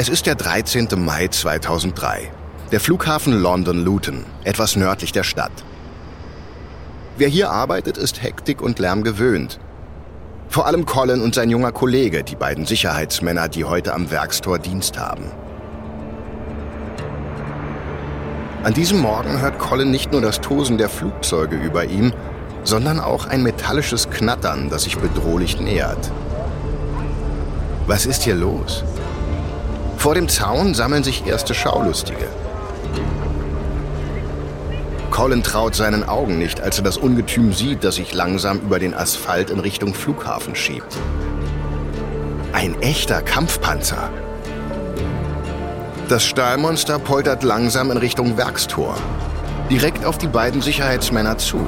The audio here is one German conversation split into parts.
Es ist der 13. Mai 2003. Der Flughafen London Luton, etwas nördlich der Stadt. Wer hier arbeitet, ist Hektik und Lärm gewöhnt. Vor allem Colin und sein junger Kollege, die beiden Sicherheitsmänner, die heute am Werkstor Dienst haben. An diesem Morgen hört Colin nicht nur das Tosen der Flugzeuge über ihm, sondern auch ein metallisches Knattern, das sich bedrohlich nähert. Was ist hier los? Vor dem Zaun sammeln sich erste Schaulustige. Colin traut seinen Augen nicht, als er das Ungetüm sieht, das sich langsam über den Asphalt in Richtung Flughafen schiebt. Ein echter Kampfpanzer. Das Stahlmonster poltert langsam in Richtung Werkstor. Direkt auf die beiden Sicherheitsmänner zu.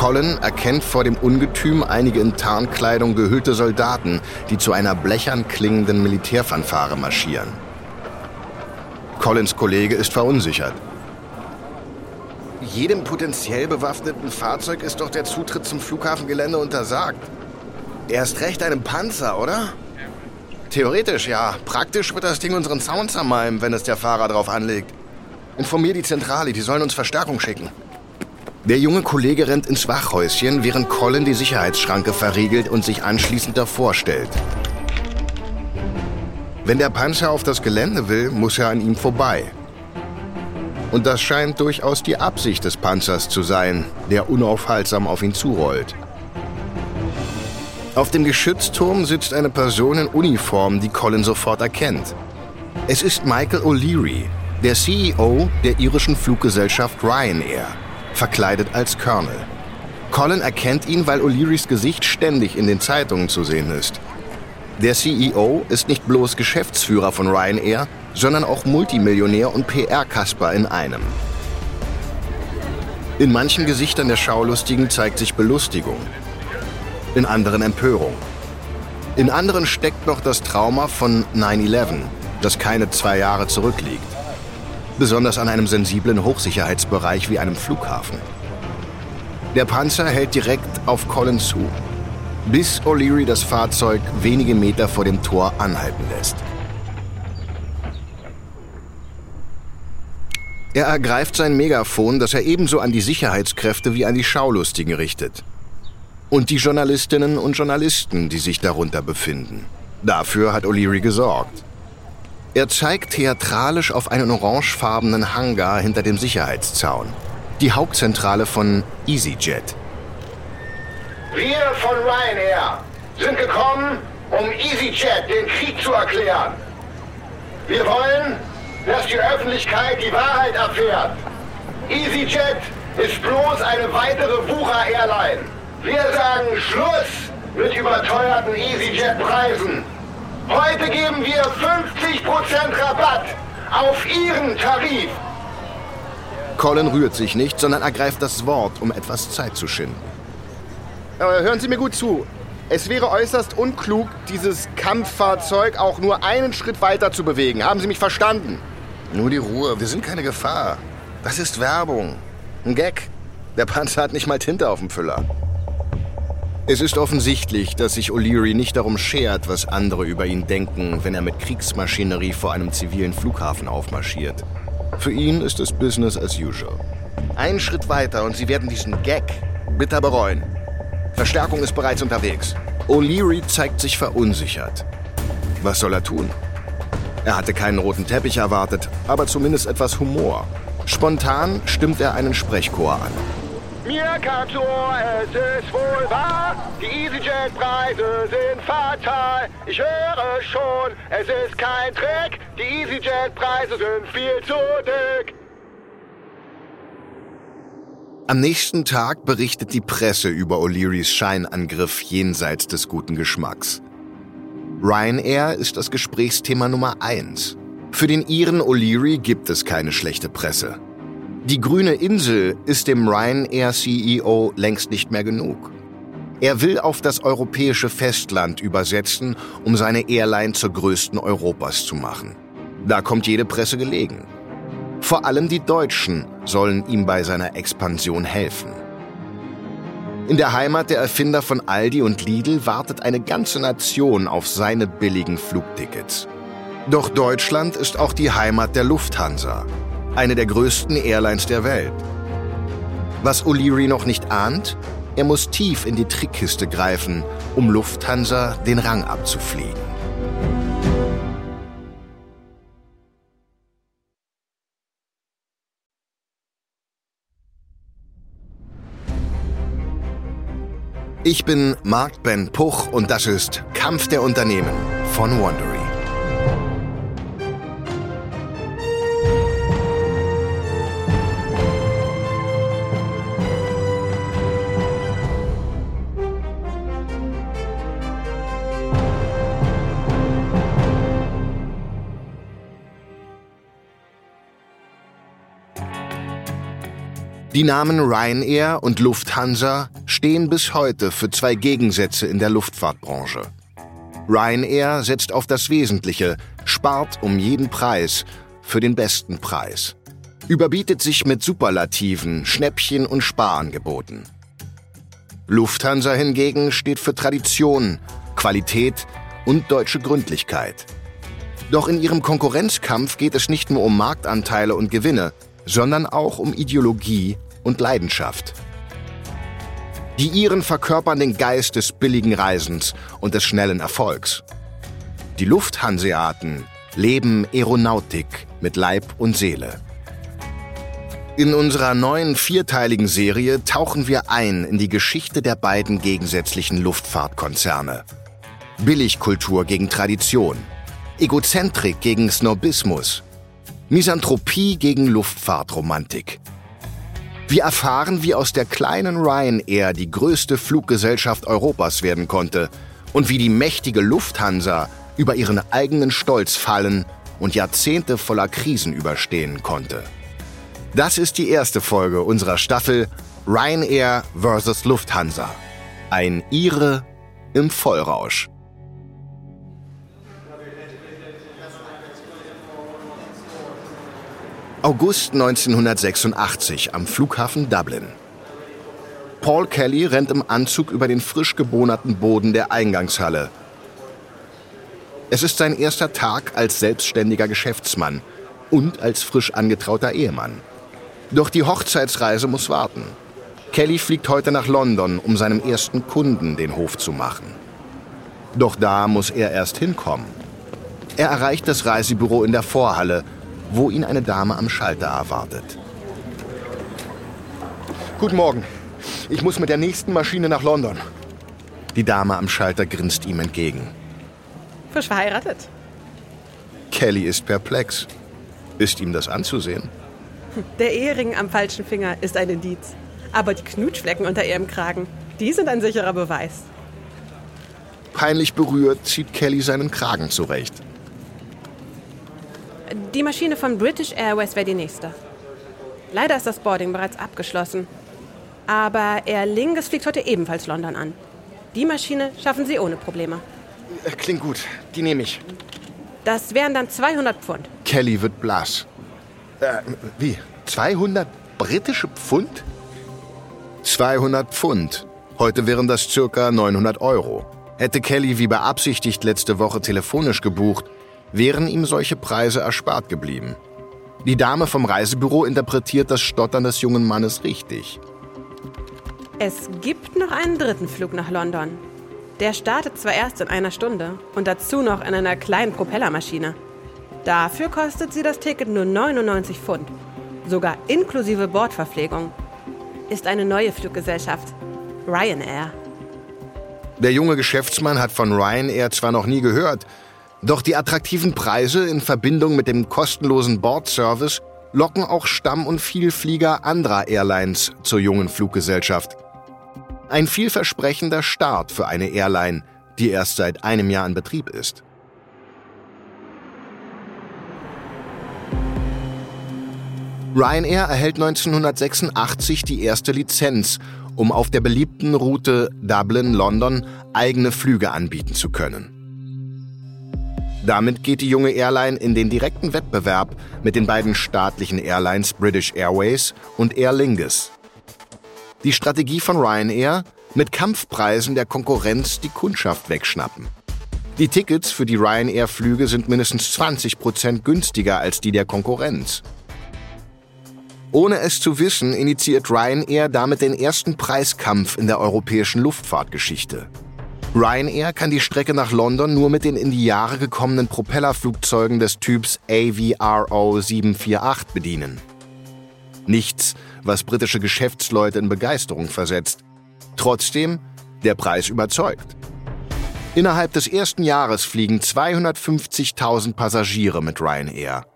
Colin erkennt vor dem Ungetüm einige in Tarnkleidung gehüllte Soldaten, die zu einer blechern klingenden Militärfanfare marschieren. Collins Kollege ist verunsichert. Jedem potenziell bewaffneten Fahrzeug ist doch der Zutritt zum Flughafengelände untersagt. Erst recht einem Panzer, oder? Theoretisch ja. Praktisch wird das Ding unseren Zaun zermalmen, wenn es der Fahrer drauf anlegt. Informier die Zentrale, die sollen uns Verstärkung schicken. Der junge Kollege rennt ins Wachhäuschen, während Colin die Sicherheitsschranke verriegelt und sich anschließend davor stellt. Wenn der Panzer auf das Gelände will, muss er an ihm vorbei. Und das scheint durchaus die Absicht des Panzers zu sein, der unaufhaltsam auf ihn zurollt. Auf dem Geschützturm sitzt eine Person in Uniform, die Colin sofort erkennt. Es ist Michael O'Leary, der CEO der irischen Fluggesellschaft Ryanair, verkleidet als Colonel. Colin erkennt ihn, weil O'Learys Gesicht ständig in den Zeitungen zu sehen ist. Der CEO ist nicht bloß Geschäftsführer von Ryanair, sondern auch Multimillionär und PR-Kasper in einem. In manchen Gesichtern der Schaulustigen zeigt sich Belustigung, in anderen Empörung. In anderen steckt noch das Trauma von 9-11, das keine zwei Jahre zurückliegt. Besonders an einem sensiblen Hochsicherheitsbereich wie einem Flughafen. Der Panzer hält direkt auf Colin zu, bis O'Leary das Fahrzeug wenige Meter vor dem Tor anhalten lässt. Er ergreift sein Megafon, das er ebenso an die Sicherheitskräfte wie an die Schaulustigen richtet. Und die Journalistinnen und Journalisten, die sich darunter befinden. Dafür hat O'Leary gesorgt. Er zeigt theatralisch auf einen orangefarbenen Hangar hinter dem Sicherheitszaun. Die Hauptzentrale von EasyJet. Wir von Ryanair sind gekommen, um EasyJet den Krieg zu erklären. Wir wollen, dass die Öffentlichkeit die Wahrheit erfährt. EasyJet ist bloß eine weitere Wucher-Airline. Wir sagen Schluss mit überteuerten EasyJet-Preisen. Heute geben wir 50% Rabatt auf Ihren Tarif. Colin rührt sich nicht, sondern ergreift das Wort, um etwas Zeit zu schinden. Hören Sie mir gut zu. Es wäre äußerst unklug, dieses Kampffahrzeug auch nur einen Schritt weiter zu bewegen. Haben Sie mich verstanden? Nur die Ruhe, wir sind keine Gefahr. Das ist Werbung. Ein Gag. Der Panzer hat nicht mal Tinte auf dem Füller. Es ist offensichtlich, dass sich O'Leary nicht darum schert, was andere über ihn denken, wenn er mit Kriegsmaschinerie vor einem zivilen Flughafen aufmarschiert. Für ihn ist es Business as usual. Einen Schritt weiter und Sie werden diesen Gag bitter bereuen. Verstärkung ist bereits unterwegs. O'Leary zeigt sich verunsichert. Was soll er tun? Er hatte keinen roten Teppich erwartet, aber zumindest etwas Humor. Spontan stimmt er einen Sprechchor an. Mir kam zu Ohr, es ist wohl wahr, die EasyJet-Preise sind fatal. Ich höre schon, es ist kein Trick, die EasyJet-Preise sind viel zu dick. Am nächsten Tag berichtet die Presse über O'Learys Scheinangriff jenseits des guten Geschmacks. Ryanair ist das Gesprächsthema Nummer eins. Für den Iren O'Leary gibt es keine schlechte Presse. Die grüne Insel ist dem Ryanair-CEO längst nicht mehr genug. Er will auf das europäische Festland übersetzen, um seine Airline zur größten Europas zu machen. Da kommt jede Presse gelegen. Vor allem die Deutschen sollen ihm bei seiner Expansion helfen. In der Heimat der Erfinder von Aldi und Lidl wartet eine ganze Nation auf seine billigen Flugtickets. Doch Deutschland ist auch die Heimat der Lufthansa, eine der größten Airlines der Welt. Was O'Leary noch nicht ahnt, er muss tief in die Trickkiste greifen, um Lufthansa den Rang abzufliegen. Ich bin Mark Ben Puch und das ist Kampf der Unternehmen von Wandery. Die Namen Ryanair und Lufthansa stehen bis heute für zwei Gegensätze in der Luftfahrtbranche. Ryanair setzt auf das Wesentliche, spart um jeden Preis für den besten Preis. Überbietet sich mit Superlativen, Schnäppchen und Sparangeboten. Lufthansa hingegen steht für Tradition, Qualität und deutsche Gründlichkeit. Doch in ihrem Konkurrenzkampf geht es nicht nur um Marktanteile und Gewinne, sondern auch um Ideologie und Leidenschaft. Die Iren verkörpern den Geist des billigen Reisens und des schnellen Erfolgs. Die Lufthanseaten leben Aeronautik mit Leib und Seele. In unserer neuen vierteiligen Serie tauchen wir ein in die Geschichte der beiden gegensätzlichen Luftfahrtkonzerne. Billigkultur gegen Tradition, Egozentrik gegen Snobismus, Misanthropie gegen Luftfahrtromantik. Wir erfahren, wie aus der kleinen Ryanair die größte Fluggesellschaft Europas werden konnte und wie die mächtige Lufthansa über ihren eigenen Stolz fallen und Jahrzehnte voller Krisen überstehen konnte. Das ist die erste Folge unserer Staffel Ryanair vs. Lufthansa. Ein Ire im Vollrausch. August 1986 am Flughafen Dublin. Paul Kelly rennt im Anzug über den frisch gebohnerten Boden der Eingangshalle. Es ist sein erster Tag als selbstständiger Geschäftsmann und als frisch angetrauter Ehemann. Doch die Hochzeitsreise muss warten. Kelly fliegt heute nach London, um seinem ersten Kunden den Hof zu machen. Doch da muss er erst hinkommen. Er erreicht das Reisebüro in der Vorhalle wo ihn eine Dame am Schalter erwartet. Guten Morgen. Ich muss mit der nächsten Maschine nach London. Die Dame am Schalter grinst ihm entgegen. Frisch verheiratet. Kelly ist perplex. Ist ihm das anzusehen? Der Ehering am falschen Finger ist ein Indiz. Aber die Knutschflecken unter ihrem Kragen, die sind ein sicherer Beweis. Peinlich berührt zieht Kelly seinen Kragen zurecht. Die Maschine von British Airways wäre die nächste. Leider ist das Boarding bereits abgeschlossen. Aber Aer Lingus fliegt heute ebenfalls London an. Die Maschine schaffen Sie ohne Probleme. Äh, klingt gut. Die nehme ich. Das wären dann 200 Pfund. Kelly wird blass. Äh, wie? 200 britische Pfund? 200 Pfund. Heute wären das circa 900 Euro. Hätte Kelly wie beabsichtigt letzte Woche telefonisch gebucht, wären ihm solche Preise erspart geblieben. Die Dame vom Reisebüro interpretiert das Stottern des jungen Mannes richtig. Es gibt noch einen dritten Flug nach London. Der startet zwar erst in einer Stunde und dazu noch in einer kleinen Propellermaschine. Dafür kostet sie das Ticket nur 99 Pfund, sogar inklusive Bordverpflegung. Ist eine neue Fluggesellschaft, Ryanair. Der junge Geschäftsmann hat von Ryanair zwar noch nie gehört, doch die attraktiven Preise in Verbindung mit dem kostenlosen Bordservice locken auch Stamm- und Vielflieger anderer Airlines zur jungen Fluggesellschaft. Ein vielversprechender Start für eine Airline, die erst seit einem Jahr in Betrieb ist. Ryanair erhält 1986 die erste Lizenz, um auf der beliebten Route Dublin-London eigene Flüge anbieten zu können. Damit geht die junge Airline in den direkten Wettbewerb mit den beiden staatlichen Airlines British Airways und Aer Lingus. Die Strategie von Ryanair, Mit Kampfpreisen der Konkurrenz die Kundschaft wegschnappen. Die Tickets für die Ryanair-Flüge sind mindestens 20 Prozent günstiger als die der Konkurrenz. Ohne es zu wissen, initiiert Ryanair damit den ersten Preiskampf in der europäischen Luftfahrtgeschichte. Ryanair kann die Strecke nach London nur mit den in die Jahre gekommenen Propellerflugzeugen des Typs AVRO 748 bedienen. Nichts, was britische Geschäftsleute in Begeisterung versetzt. Trotzdem, der Preis überzeugt. Innerhalb des ersten Jahres fliegen 250.000 Passagiere mit Ryanair.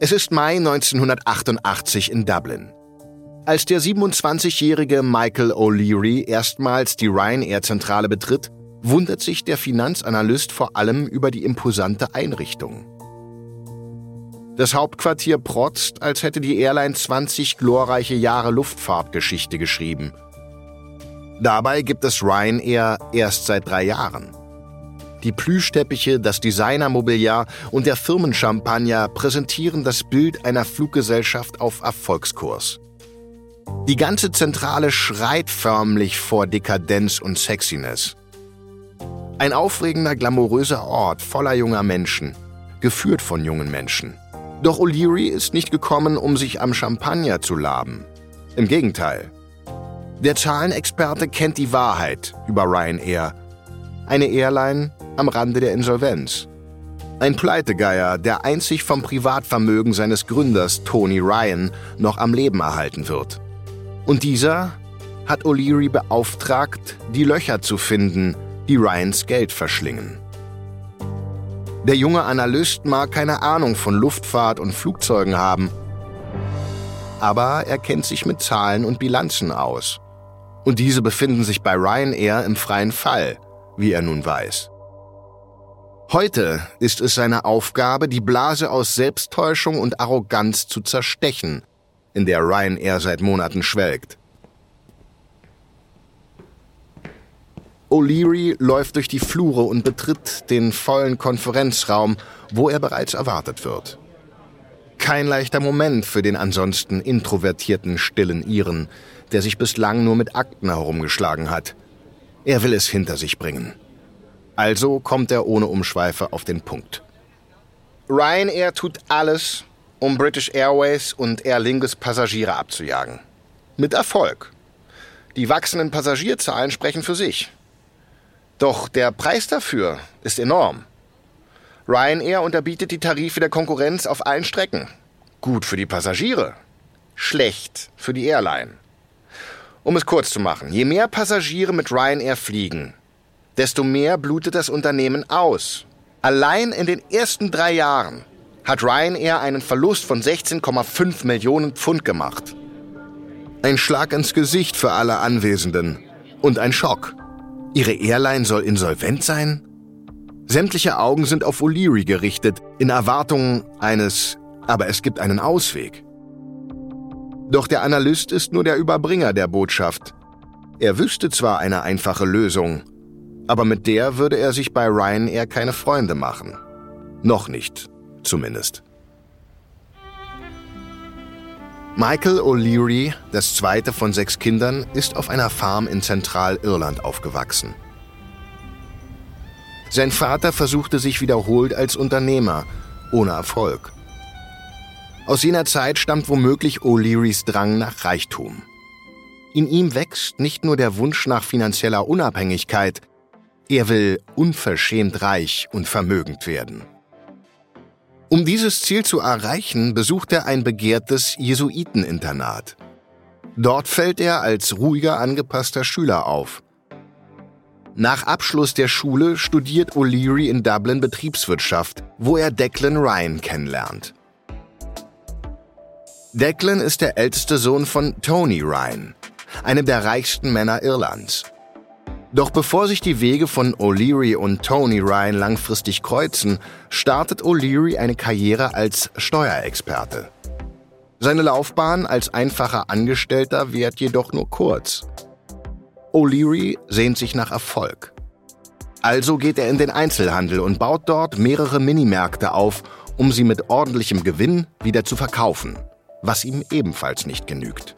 Es ist Mai 1988 in Dublin. Als der 27-jährige Michael O'Leary erstmals die Ryanair-Zentrale betritt, wundert sich der Finanzanalyst vor allem über die imposante Einrichtung. Das Hauptquartier protzt, als hätte die Airline 20 glorreiche Jahre Luftfahrtgeschichte geschrieben. Dabei gibt es Ryanair erst seit drei Jahren. Die Plüschteppiche, das Designermobiliar und der Firmenchampagner präsentieren das Bild einer Fluggesellschaft auf Erfolgskurs. Die ganze Zentrale schreit förmlich vor Dekadenz und Sexiness. Ein aufregender, glamouröser Ort voller junger Menschen, geführt von jungen Menschen. Doch O'Leary ist nicht gekommen, um sich am Champagner zu laben. Im Gegenteil. Der Zahlenexperte kennt die Wahrheit über Ryanair. Eine Airline am Rande der Insolvenz. Ein Pleitegeier, der einzig vom Privatvermögen seines Gründers Tony Ryan noch am Leben erhalten wird. Und dieser hat O'Leary beauftragt, die Löcher zu finden, die Ryans Geld verschlingen. Der junge Analyst mag keine Ahnung von Luftfahrt und Flugzeugen haben, aber er kennt sich mit Zahlen und Bilanzen aus. Und diese befinden sich bei Ryanair im freien Fall, wie er nun weiß. Heute ist es seine Aufgabe, die Blase aus Selbsttäuschung und Arroganz zu zerstechen, in der Ryanair seit Monaten schwelgt. O'Leary läuft durch die Flure und betritt den vollen Konferenzraum, wo er bereits erwartet wird. Kein leichter Moment für den ansonsten introvertierten, stillen Iren, der sich bislang nur mit Akten herumgeschlagen hat. Er will es hinter sich bringen. Also kommt er ohne Umschweife auf den Punkt. Ryanair tut alles, um British Airways und Aer Lingus Passagiere abzujagen. Mit Erfolg. Die wachsenden Passagierzahlen sprechen für sich. Doch der Preis dafür ist enorm. Ryanair unterbietet die Tarife der Konkurrenz auf allen Strecken. Gut für die Passagiere, schlecht für die Airline. Um es kurz zu machen, je mehr Passagiere mit Ryanair fliegen, desto mehr blutet das Unternehmen aus. Allein in den ersten drei Jahren hat Ryanair einen Verlust von 16,5 Millionen Pfund gemacht. Ein Schlag ins Gesicht für alle Anwesenden und ein Schock. Ihre Airline soll insolvent sein? Sämtliche Augen sind auf O'Leary gerichtet, in Erwartung eines, aber es gibt einen Ausweg. Doch der Analyst ist nur der Überbringer der Botschaft. Er wüsste zwar eine einfache Lösung, aber mit der würde er sich bei Ryanair keine Freunde machen. Noch nicht zumindest. Michael O'Leary, das zweite von sechs Kindern, ist auf einer Farm in Zentralirland aufgewachsen. Sein Vater versuchte sich wiederholt als Unternehmer, ohne Erfolg. Aus jener Zeit stammt womöglich O'Learys Drang nach Reichtum. In ihm wächst nicht nur der Wunsch nach finanzieller Unabhängigkeit, er will unverschämt reich und vermögend werden. Um dieses Ziel zu erreichen, besucht er ein begehrtes Jesuiteninternat. Dort fällt er als ruhiger, angepasster Schüler auf. Nach Abschluss der Schule studiert O'Leary in Dublin Betriebswirtschaft, wo er Declan Ryan kennenlernt. Declan ist der älteste Sohn von Tony Ryan, einem der reichsten Männer Irlands. Doch bevor sich die Wege von O'Leary und Tony Ryan langfristig kreuzen, startet O'Leary eine Karriere als Steuerexperte. Seine Laufbahn als einfacher Angestellter währt jedoch nur kurz. O'Leary sehnt sich nach Erfolg. Also geht er in den Einzelhandel und baut dort mehrere Minimärkte auf, um sie mit ordentlichem Gewinn wieder zu verkaufen. was ihm ebenfalls nicht genügt.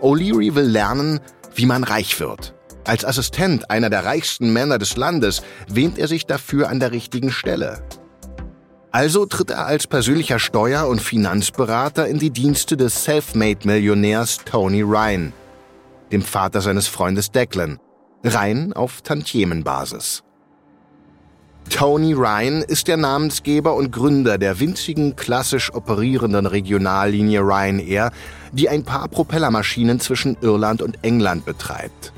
O'Leary will lernen, wie man reich wird. Als Assistent einer der reichsten Männer des Landes wähnt er sich dafür an der richtigen Stelle. Also tritt er als persönlicher Steuer- und Finanzberater in die Dienste des Selfmade-Millionärs Tony Ryan, dem Vater seines Freundes Declan, rein auf Tantiemenbasis. Tony Ryan ist der Namensgeber und Gründer der winzigen klassisch operierenden Regionallinie Ryanair, die ein paar Propellermaschinen zwischen Irland und England betreibt.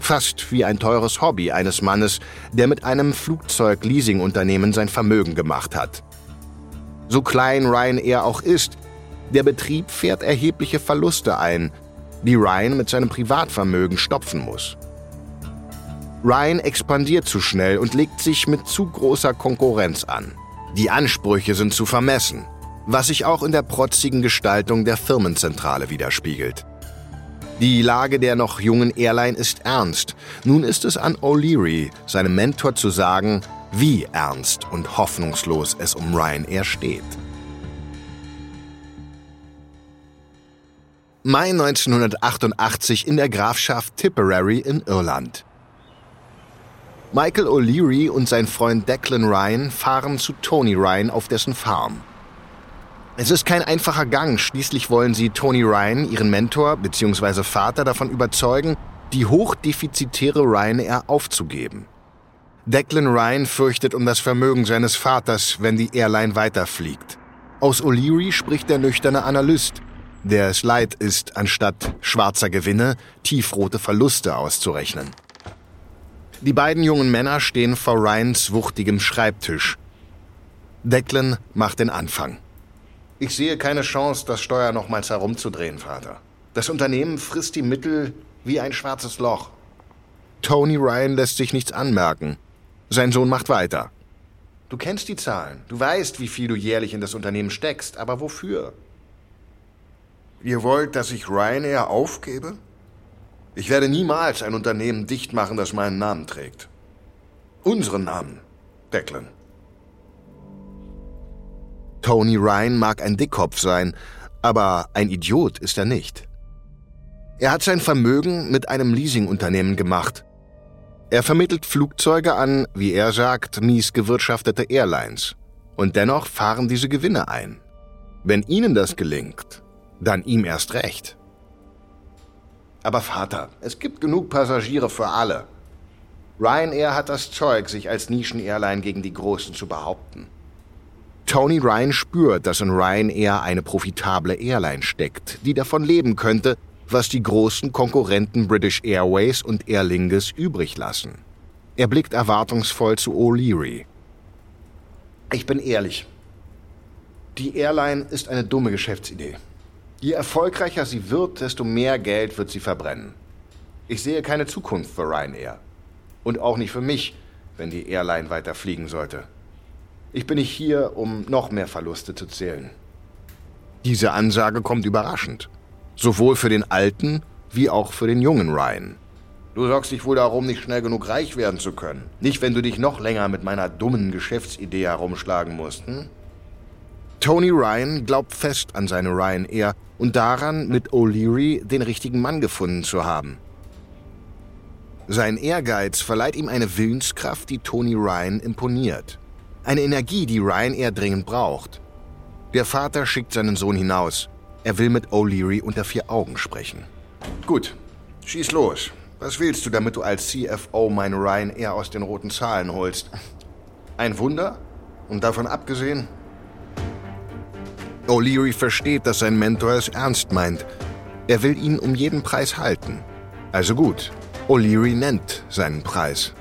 Fast wie ein teures Hobby eines Mannes, der mit einem Flugzeug-Leasingunternehmen sein Vermögen gemacht hat. So klein Ryanair auch ist, der Betrieb fährt erhebliche Verluste ein, die Ryan mit seinem Privatvermögen stopfen muss. Ryan expandiert zu schnell und legt sich mit zu großer Konkurrenz an. Die Ansprüche sind zu vermessen, was sich auch in der protzigen Gestaltung der Firmenzentrale widerspiegelt. Die Lage der noch jungen Airline ist ernst. Nun ist es an O'Leary, seinem Mentor, zu sagen, wie ernst und hoffnungslos es um Ryanair steht. Mai 1988 in der Grafschaft Tipperary in Irland. Michael O'Leary und sein Freund Declan Ryan fahren zu Tony Ryan auf dessen Farm. Es ist kein einfacher Gang, schließlich wollen sie Tony Ryan, ihren Mentor bzw. Vater, davon überzeugen, die hochdefizitäre Ryanair aufzugeben. Declan Ryan fürchtet um das Vermögen seines Vaters, wenn die Airline weiterfliegt. Aus O'Leary spricht der nüchterne Analyst, der es leid ist, anstatt schwarzer Gewinne tiefrote Verluste auszurechnen. Die beiden jungen Männer stehen vor Ryans wuchtigem Schreibtisch. Declan macht den Anfang. Ich sehe keine Chance, das Steuer nochmals herumzudrehen, Vater. Das Unternehmen frisst die Mittel wie ein schwarzes Loch. Tony Ryan lässt sich nichts anmerken. Sein Sohn macht weiter. Du kennst die Zahlen. Du weißt, wie viel du jährlich in das Unternehmen steckst. Aber wofür? Ihr wollt, dass ich Ryanair aufgebe? Ich werde niemals ein Unternehmen dicht machen, das meinen Namen trägt. Unseren Namen, Declan. Tony Ryan mag ein Dickkopf sein, aber ein Idiot ist er nicht. Er hat sein Vermögen mit einem Leasingunternehmen gemacht. Er vermittelt Flugzeuge an, wie er sagt, mies gewirtschaftete Airlines. Und dennoch fahren diese Gewinne ein. Wenn Ihnen das gelingt, dann ihm erst recht. Aber Vater, es gibt genug Passagiere für alle. Ryanair hat das Zeug, sich als Nischen-Airline gegen die Großen zu behaupten. Tony Ryan spürt, dass in Ryanair eine profitable Airline steckt, die davon leben könnte, was die großen Konkurrenten British Airways und Aer Lingus übrig lassen. Er blickt erwartungsvoll zu O'Leary. Ich bin ehrlich. Die Airline ist eine dumme Geschäftsidee. Je erfolgreicher sie wird, desto mehr Geld wird sie verbrennen. Ich sehe keine Zukunft für Ryanair. Und auch nicht für mich, wenn die Airline weiter fliegen sollte. Ich bin nicht hier, um noch mehr Verluste zu zählen. Diese Ansage kommt überraschend. Sowohl für den alten wie auch für den jungen Ryan. Du sorgst dich wohl darum, nicht schnell genug reich werden zu können. Nicht, wenn du dich noch länger mit meiner dummen Geschäftsidee herumschlagen musst. Hm? Tony Ryan glaubt fest an seine Ryanair und daran, mit O'Leary den richtigen Mann gefunden zu haben. Sein Ehrgeiz verleiht ihm eine Willenskraft, die Tony Ryan imponiert. Eine Energie, die Ryanair dringend braucht. Der Vater schickt seinen Sohn hinaus. Er will mit O'Leary unter vier Augen sprechen. Gut, schieß los. Was willst du, damit du als CFO meine Ryanair aus den roten Zahlen holst? Ein Wunder? Und davon abgesehen? O'Leary versteht, dass sein Mentor es ernst meint. Er will ihn um jeden Preis halten. Also gut, O'Leary nennt seinen Preis.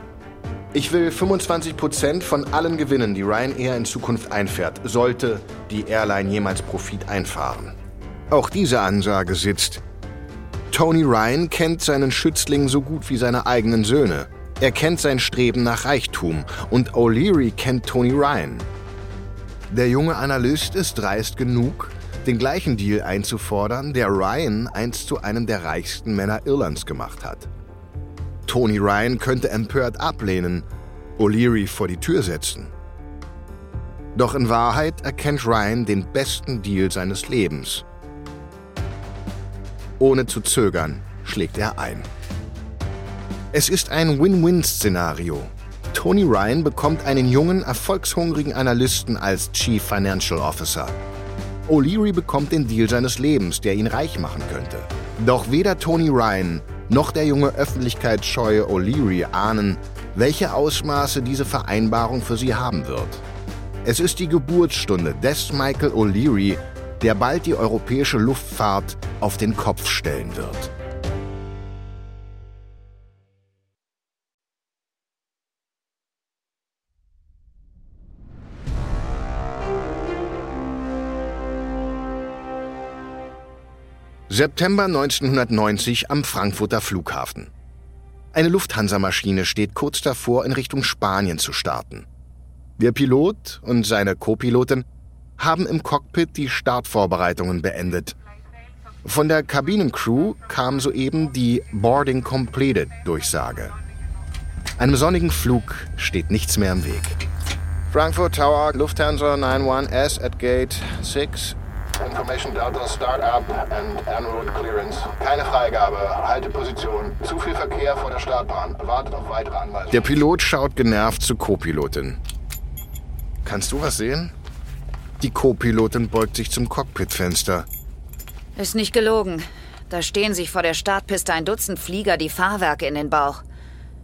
Ich will 25% von allen Gewinnen, die Ryanair in Zukunft einfährt, sollte die Airline jemals Profit einfahren. Auch diese Ansage sitzt. Tony Ryan kennt seinen Schützling so gut wie seine eigenen Söhne. Er kennt sein Streben nach Reichtum und O'Leary kennt Tony Ryan. Der junge Analyst ist dreist genug, den gleichen Deal einzufordern, der Ryan einst zu einem der reichsten Männer Irlands gemacht hat. Tony Ryan könnte empört ablehnen, O'Leary vor die Tür setzen. Doch in Wahrheit erkennt Ryan den besten Deal seines Lebens. Ohne zu zögern schlägt er ein. Es ist ein Win-Win-Szenario. Tony Ryan bekommt einen jungen, erfolgshungrigen Analysten als Chief Financial Officer. O'Leary bekommt den Deal seines Lebens, der ihn reich machen könnte. Doch weder Tony Ryan noch der junge öffentlichkeitsscheue O'Leary ahnen, welche Ausmaße diese Vereinbarung für sie haben wird. Es ist die Geburtsstunde des Michael O'Leary, der bald die europäische Luftfahrt auf den Kopf stellen wird. September 1990 am Frankfurter Flughafen. Eine Lufthansa-Maschine steht kurz davor, in Richtung Spanien zu starten. Der Pilot und seine Co-Pilotin haben im Cockpit die Startvorbereitungen beendet. Von der Kabinencrew kam soeben die Boarding Completed Durchsage. Einem sonnigen Flug steht nichts mehr im Weg. Frankfurt Tower, Lufthansa 91S at Gate 6. Information Delta Startup and en route clearance. Keine Freigabe. Halteposition. Zu viel Verkehr vor der Startbahn. Wartet auf weitere Anweisungen. Der Pilot schaut genervt zur Co-Pilotin. Kannst du was sehen? Die Co-Pilotin beugt sich zum Cockpitfenster. Ist nicht gelogen. Da stehen sich vor der Startpiste ein Dutzend Flieger die Fahrwerke in den Bauch.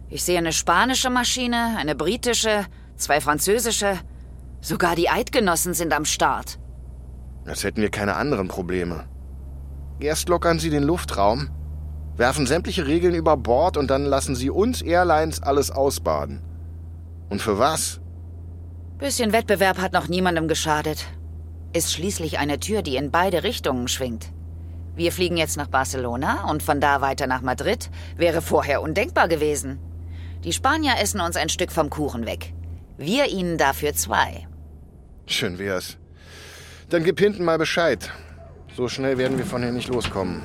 Ich sehe eine spanische Maschine, eine britische, zwei französische. Sogar die Eidgenossen sind am Start. Als hätten wir keine anderen Probleme. Erst lockern sie den Luftraum, werfen sämtliche Regeln über Bord und dann lassen sie uns Airlines alles ausbaden. Und für was? Bisschen Wettbewerb hat noch niemandem geschadet. Ist schließlich eine Tür, die in beide Richtungen schwingt. Wir fliegen jetzt nach Barcelona und von da weiter nach Madrid. Wäre vorher undenkbar gewesen. Die Spanier essen uns ein Stück vom Kuchen weg. Wir ihnen dafür zwei. Schön wär's. Dann gib hinten mal Bescheid. So schnell werden wir von hier nicht loskommen.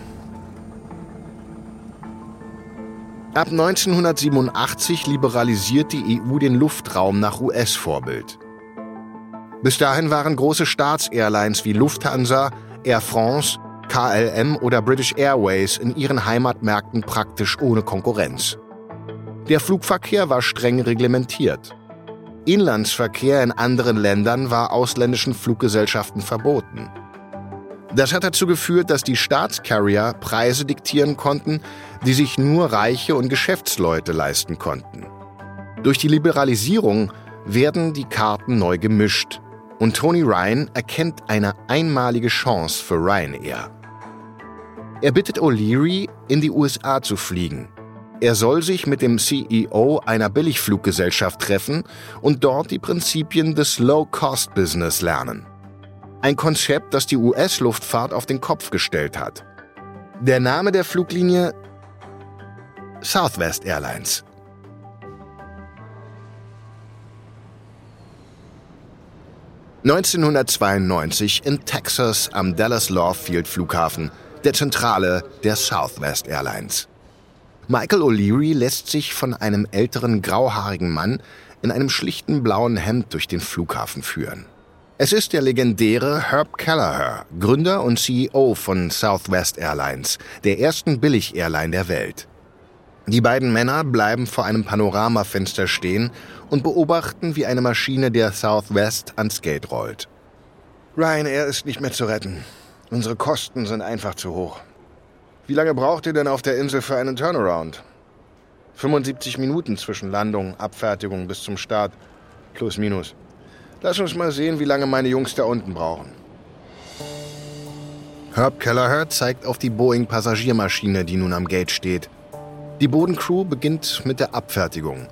Ab 1987 liberalisiert die EU den Luftraum nach US-Vorbild. Bis dahin waren große Staatsairlines wie Lufthansa, Air France, KLM oder British Airways in ihren Heimatmärkten praktisch ohne Konkurrenz. Der Flugverkehr war streng reglementiert. Inlandsverkehr in anderen Ländern war ausländischen Fluggesellschaften verboten. Das hat dazu geführt, dass die Staatscarrier Preise diktieren konnten, die sich nur Reiche und Geschäftsleute leisten konnten. Durch die Liberalisierung werden die Karten neu gemischt und Tony Ryan erkennt eine einmalige Chance für Ryanair. Er bittet O'Leary, in die USA zu fliegen. Er soll sich mit dem CEO einer Billigfluggesellschaft treffen und dort die Prinzipien des Low-Cost-Business lernen. Ein Konzept, das die US-Luftfahrt auf den Kopf gestellt hat. Der Name der Fluglinie Southwest Airlines. ...1992 in Texas am Dallas Love Flughafen, der Zentrale der Southwest Airlines. Michael O'Leary lässt sich von einem älteren grauhaarigen Mann in einem schlichten blauen Hemd durch den Flughafen führen. Es ist der legendäre Herb Kelleher, Gründer und CEO von Southwest Airlines, der ersten Billig-Airline der Welt. Die beiden Männer bleiben vor einem Panoramafenster stehen und beobachten, wie eine Maschine der Southwest ans Gate rollt. Ryanair ist nicht mehr zu retten. Unsere Kosten sind einfach zu hoch. Wie lange braucht ihr denn auf der Insel für einen Turnaround? 75 Minuten zwischen Landung, Abfertigung bis zum Start. Plus, minus. Lass uns mal sehen, wie lange meine Jungs da unten brauchen. Herb Kelleher zeigt auf die Boeing-Passagiermaschine, die nun am Gate steht. Die Bodencrew beginnt mit der Abfertigung.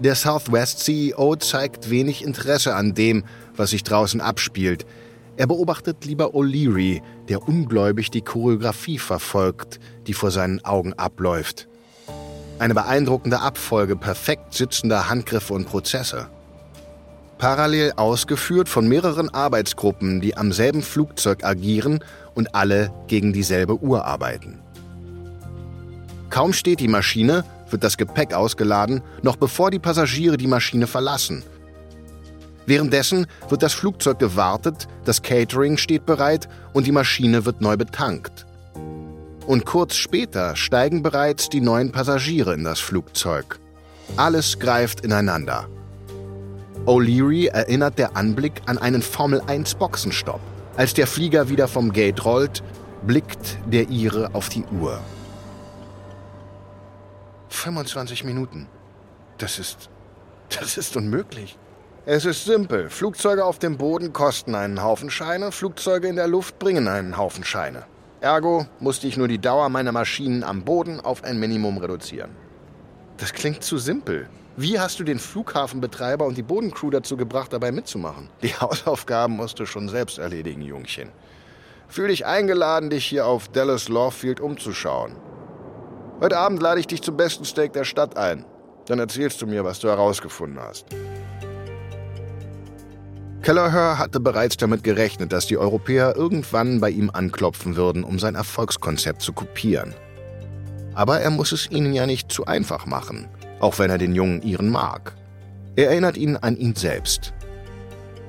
Der Southwest-CEO zeigt wenig Interesse an dem, was sich draußen abspielt. Er beobachtet lieber O'Leary, der ungläubig die Choreografie verfolgt, die vor seinen Augen abläuft. Eine beeindruckende Abfolge perfekt sitzender Handgriffe und Prozesse. Parallel ausgeführt von mehreren Arbeitsgruppen, die am selben Flugzeug agieren und alle gegen dieselbe Uhr arbeiten. Kaum steht die Maschine, wird das Gepäck ausgeladen, noch bevor die Passagiere die Maschine verlassen. Währenddessen wird das Flugzeug gewartet, das Catering steht bereit und die Maschine wird neu betankt. Und kurz später steigen bereits die neuen Passagiere in das Flugzeug. Alles greift ineinander. O'Leary erinnert der Anblick an einen Formel-1-Boxenstopp. Als der Flieger wieder vom Gate rollt, blickt der Ire auf die Uhr. 25 Minuten. Das ist. Das ist unmöglich. Es ist simpel. Flugzeuge auf dem Boden kosten einen Haufen Scheine, Flugzeuge in der Luft bringen einen Haufen Scheine. Ergo musste ich nur die Dauer meiner Maschinen am Boden auf ein Minimum reduzieren. Das klingt zu simpel. Wie hast du den Flughafenbetreiber und die Bodencrew dazu gebracht, dabei mitzumachen? Die Hausaufgaben musst du schon selbst erledigen, Jungchen. Fühl dich eingeladen, dich hier auf Dallas Lawfield umzuschauen. Heute Abend lade ich dich zum besten Steak der Stadt ein. Dann erzählst du mir, was du herausgefunden hast. Kelleher hatte bereits damit gerechnet, dass die Europäer irgendwann bei ihm anklopfen würden, um sein Erfolgskonzept zu kopieren. Aber er muss es ihnen ja nicht zu einfach machen auch wenn er den Jungen ihren mag. Er erinnert ihn an ihn selbst.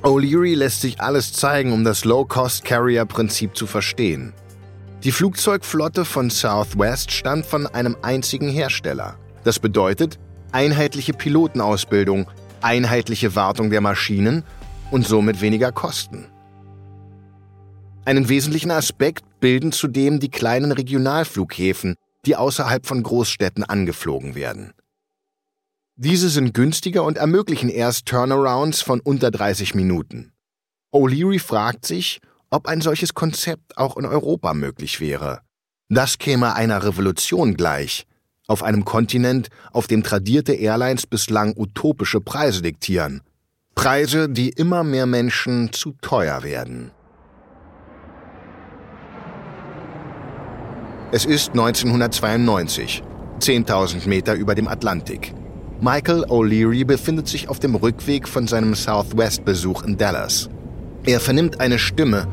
O'Leary lässt sich alles zeigen, um das Low-Cost-Carrier-Prinzip zu verstehen. Die Flugzeugflotte von Southwest stand von einem einzigen Hersteller. Das bedeutet einheitliche Pilotenausbildung, einheitliche Wartung der Maschinen und somit weniger Kosten. Einen wesentlichen Aspekt bilden zudem die kleinen Regionalflughäfen, die außerhalb von Großstädten angeflogen werden. Diese sind günstiger und ermöglichen erst Turnarounds von unter 30 Minuten. O'Leary fragt sich, ob ein solches Konzept auch in Europa möglich wäre. Das käme einer Revolution gleich, auf einem Kontinent, auf dem tradierte Airlines bislang utopische Preise diktieren. Preise, die immer mehr Menschen zu teuer werden. Es ist 1992, 10.000 Meter über dem Atlantik. Michael O'Leary befindet sich auf dem Rückweg von seinem Southwest-Besuch in Dallas. Er vernimmt eine Stimme,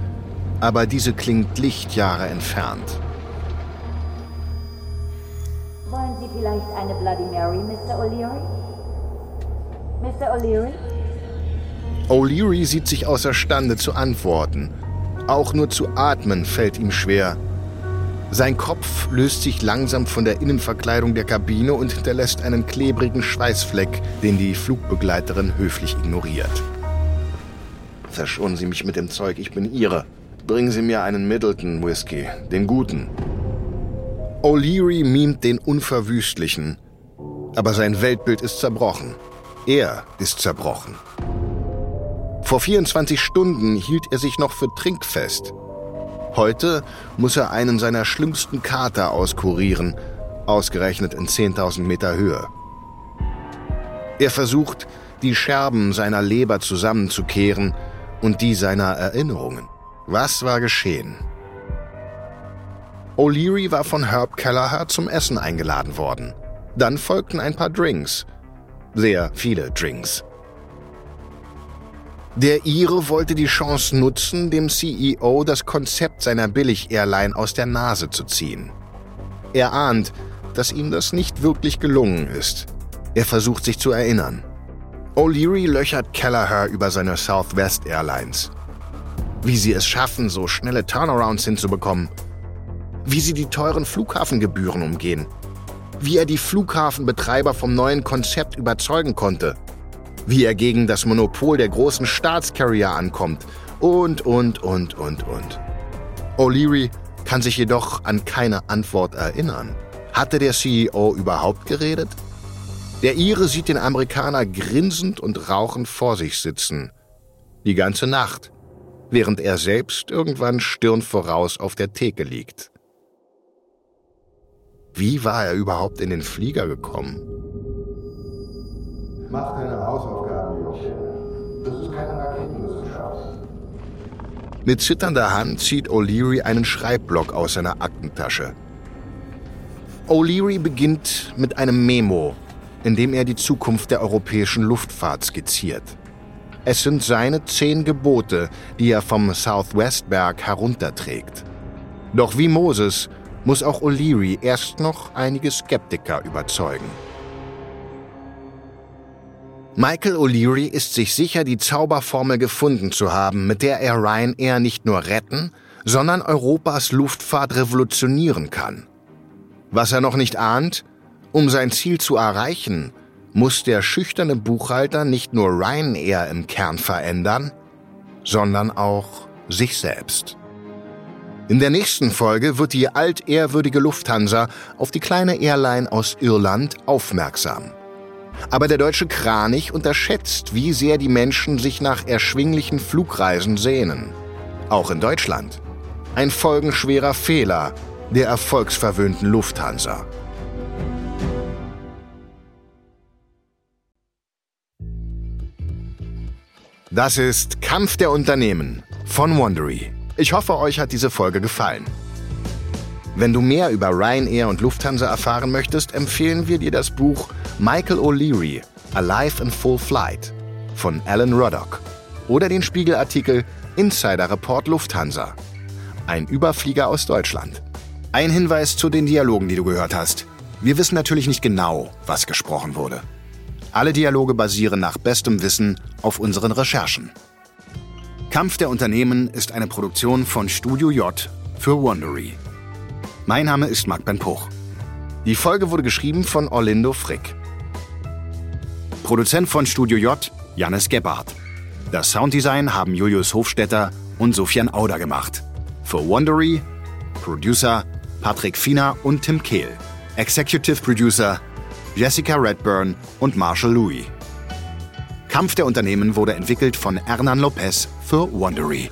aber diese klingt Lichtjahre entfernt. Wollen Sie vielleicht eine Bloody Mary, Mr. O'Leary? Mr. O'Leary? O'Leary sieht sich außerstande zu antworten. Auch nur zu atmen fällt ihm schwer. Sein Kopf löst sich langsam von der Innenverkleidung der Kabine und hinterlässt einen klebrigen Schweißfleck, den die Flugbegleiterin höflich ignoriert. Verschonen Sie mich mit dem Zeug, ich bin Ihre. Bringen Sie mir einen Middleton Whisky, den guten. O'Leary mimt den Unverwüstlichen, aber sein Weltbild ist zerbrochen. Er ist zerbrochen. Vor 24 Stunden hielt er sich noch für trinkfest. Heute muss er einen seiner schlimmsten Kater auskurieren, ausgerechnet in 10.000 Meter Höhe. Er versucht, die Scherben seiner Leber zusammenzukehren und die seiner Erinnerungen. Was war geschehen? O'Leary war von Herb Kelleher zum Essen eingeladen worden. Dann folgten ein paar Drinks. Sehr viele Drinks. Der Ire wollte die Chance nutzen, dem CEO das Konzept seiner Billig-Airline aus der Nase zu ziehen. Er ahnt, dass ihm das nicht wirklich gelungen ist. Er versucht sich zu erinnern. O'Leary löchert Kelleher über seine Southwest Airlines. Wie sie es schaffen, so schnelle Turnarounds hinzubekommen. Wie sie die teuren Flughafengebühren umgehen. Wie er die Flughafenbetreiber vom neuen Konzept überzeugen konnte wie er gegen das Monopol der großen Staatscarrier ankommt und, und, und, und, und. O'Leary kann sich jedoch an keine Antwort erinnern. Hatte der CEO überhaupt geredet? Der Ire sieht den Amerikaner grinsend und rauchend vor sich sitzen. Die ganze Nacht, während er selbst irgendwann Stirn voraus auf der Theke liegt. Wie war er überhaupt in den Flieger gekommen? Mach deine Hausaufgaben, Junge. Das ist keine Raketenwissenschaft. Mit zitternder Hand zieht O'Leary einen Schreibblock aus seiner Aktentasche. O'Leary beginnt mit einem Memo, in dem er die Zukunft der europäischen Luftfahrt skizziert. Es sind seine zehn Gebote, die er vom Southwest-Berg herunterträgt. Doch wie Moses muss auch O'Leary erst noch einige Skeptiker überzeugen. Michael O'Leary ist sich sicher, die Zauberformel gefunden zu haben, mit der er Ryanair nicht nur retten, sondern Europas Luftfahrt revolutionieren kann. Was er noch nicht ahnt, um sein Ziel zu erreichen, muss der schüchterne Buchhalter nicht nur Ryanair im Kern verändern, sondern auch sich selbst. In der nächsten Folge wird die altehrwürdige Lufthansa auf die kleine Airline aus Irland aufmerksam. Aber der deutsche Kranich unterschätzt, wie sehr die Menschen sich nach erschwinglichen Flugreisen sehnen. Auch in Deutschland. Ein folgenschwerer Fehler der erfolgsverwöhnten Lufthansa. Das ist Kampf der Unternehmen von Wandery. Ich hoffe, euch hat diese Folge gefallen. Wenn du mehr über Ryanair und Lufthansa erfahren möchtest, empfehlen wir dir das Buch Michael O'Leary, Alive in Full Flight von Alan Ruddock oder den Spiegelartikel Insider Report Lufthansa, ein Überflieger aus Deutschland. Ein Hinweis zu den Dialogen, die du gehört hast. Wir wissen natürlich nicht genau, was gesprochen wurde. Alle Dialoge basieren nach bestem Wissen auf unseren Recherchen. Kampf der Unternehmen ist eine Produktion von Studio J für Wondery. Mein Name ist Marc Ben Puch. Die Folge wurde geschrieben von Orlindo Frick. Produzent von Studio J, Jannis Gebhardt. Das Sounddesign haben Julius Hofstetter und Sofian Auder gemacht. Für Wondery, Producer Patrick Fiener und Tim Kehl. Executive Producer Jessica Redburn und Marshall Louis. Kampf der Unternehmen wurde entwickelt von Hernan Lopez für Wondery.